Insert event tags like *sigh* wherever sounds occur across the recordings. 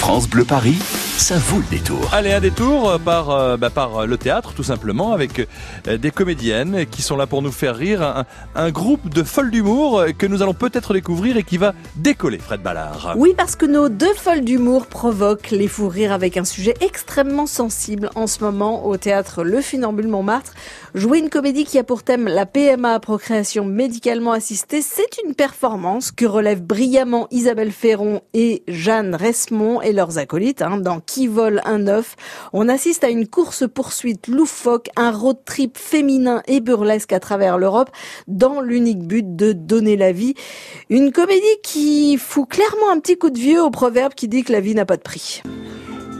France Bleu Paris, ça vaut le détour. Allez, un détour par, euh, bah, par le théâtre, tout simplement, avec euh, des comédiennes qui sont là pour nous faire rire. Un, un groupe de folles d'humour que nous allons peut-être découvrir et qui va décoller, Fred Ballard. Oui, parce que nos deux folles d'humour provoquent les fous rires avec un sujet extrêmement sensible en ce moment au théâtre Le Funambule Montmartre. Jouer une comédie qui a pour thème la PMA, procréation médicalement assistée, c'est une performance que relèvent brillamment Isabelle Ferron et Jeanne Resmond et leurs acolytes hein, dans Qui vole un œuf. On assiste à une course-poursuite loufoque, un road trip féminin et burlesque à travers l'Europe dans l'unique but de donner la vie. Une comédie qui fout clairement un petit coup de vieux au proverbe qui dit que la vie n'a pas de prix.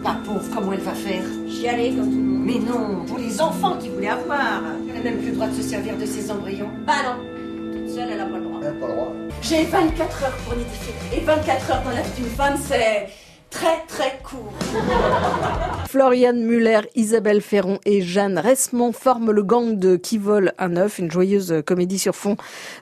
La pauvre, comment elle va faire? Chialer comme tout le monde. Mais non, pour les enfants qui voulaient avoir. Elle n'a même plus le droit de se servir de ses embryons. Bah non, toute seule, elle n'a pas le droit. Elle n'a pas le droit. J'ai 24 heures pour nidifier. Et 24 heures dans la vie d'une femme, c'est très très court. Floriane Muller, Isabelle Ferron et Jeanne Resmond forment le gang de Qui vole un œuf, une joyeuse comédie sur fond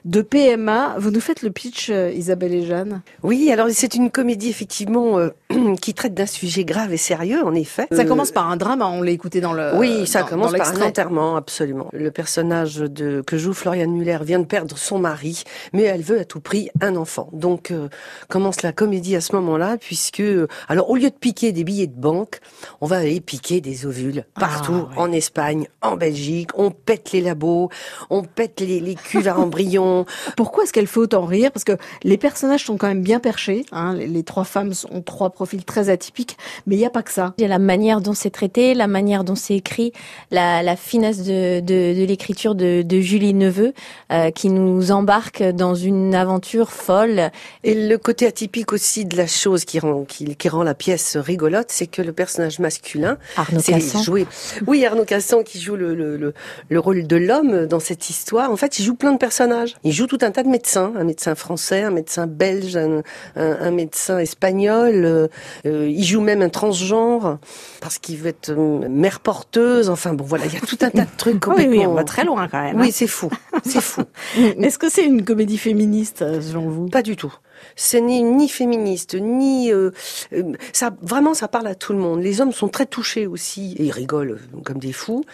de PMA. Vous nous faites le pitch, euh, Isabelle et Jeanne? Oui, alors c'est une comédie effectivement euh, *clears throat* qui traite d'un sujet grave et sérieux, en effet. Ça Euh, commence par un drame, hein, on l'a écouté dans le Oui, ça dans- commence dans par un enterrement, absolument. Le personnage de, que joue Florian Muller vient de perdre son mari, mais elle veut à tout prix un enfant. Donc euh, commence la comédie à ce moment-là, puisque alors au lieu de piquer des billets de banque, on va aller piquer des ovules partout, Ah, ouais. en Espagne, en Belgique. On pète les labos, on pète les, les cuves à embryons. *laughs* Pourquoi est-ce qu'elle fait autant rire? Parce que les personnages sont quand même bien perchés. Hein. Les, les trois femmes ont trois profils très atypiques, mais il n'y a pas que ça. Il y a la manière dont c'est traité, la manière dont c'est écrit, la, la finesse de, de, de l'écriture de, de Julie Neveu, euh, qui nous embarque dans une aventure folle. Et le côté atypique aussi de la chose qui rend, qui, qui rend la pièce rigolote, c'est que le personnage masculin, Arnaud Cassan. joué. Oui, Arnaud Cassan qui joue le, le, le, le rôle de l'homme dans cette histoire. En fait, il joue plein de personnages. Il joue tout un tas de médecins, un médecin français, un médecin belge, un, un, un médecin espagnol. euh, euh, il joue même un transgenre parce qu'il veut être euh, mère porteuse. Enfin bon, voilà, il y a tout un tas de trucs *laughs* Oui, oui, on va très loin quand même. hein. Oui, c'est fou, c'est fou. *laughs* *laughs* Est-ce que c'est une comédie féministe, euh, selon vous? Pas du tout. C'est ni, ni féministe, ni euh, euh, ça. Vraiment, ça parle à tout le monde. Les hommes sont très touchés aussi et ils rigolent euh, comme des fous.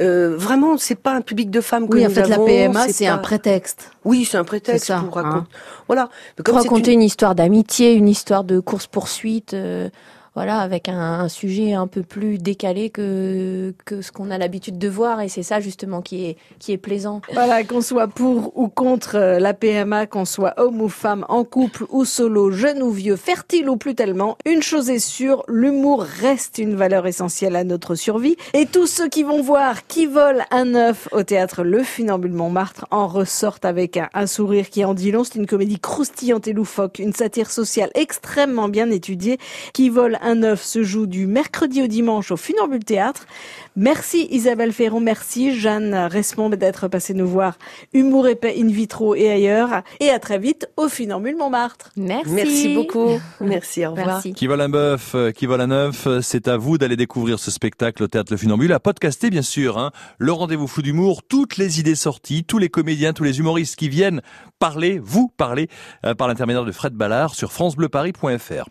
Euh, vraiment, c'est pas un public de femmes que Oui, en fait, la PMA, c'est pas- un prétexte. Oui, c'est un prétexte ça, pour hein. raconter. Voilà. Mais Pour raconter une- une... histoire d'amitié, une histoire de course-poursuite, euh, voilà, avec un, sujet un peu plus décalé que, que ce qu'on a l'habitude de voir. Et c'est ça, justement, qui est, qui est plaisant. Voilà, qu'on soit pour ou contre euh, la PMA, qu'on soit homme ou femme, en couple ou solo, jeune ou vieux, fertile ou plus tellement, une chose est sûre, l'humour reste une valeur essentielle à notre survie. Et tous ceux qui vont voir qui vole un œuf au théâtre Le Funambule Montmartre en ressortent avec un, un sourire qui en dit long. C'est une comédie croustillante et loufoque, une satire sociale extrêmement bien étudiée. Qui vole un œuf se joue du mercredi au dimanche au Funambule Théâtre. Merci Isabelle Ferron, merci Jeanne Resmond d'être passée nous voir. Humour épais in vitro et ailleurs. Et à très vite au Funambule Montmartre. Merci. Merci beaucoup. *laughs* Merci. Au revoir. Merci. Qui vole un bœuf, euh, qui vole un œuf, euh, c'est à vous d'aller découvrir ce spectacle au Théâtre Le Funambule, à podcaster bien sûr. Hein. Le rendez-vous fou d'humour, toutes les idées sorties, tous les comédiens, tous les humoristes qui viennent parler, vous parler, euh, par l'intermédiaire de Fred Ballard sur francebleuparis.fr.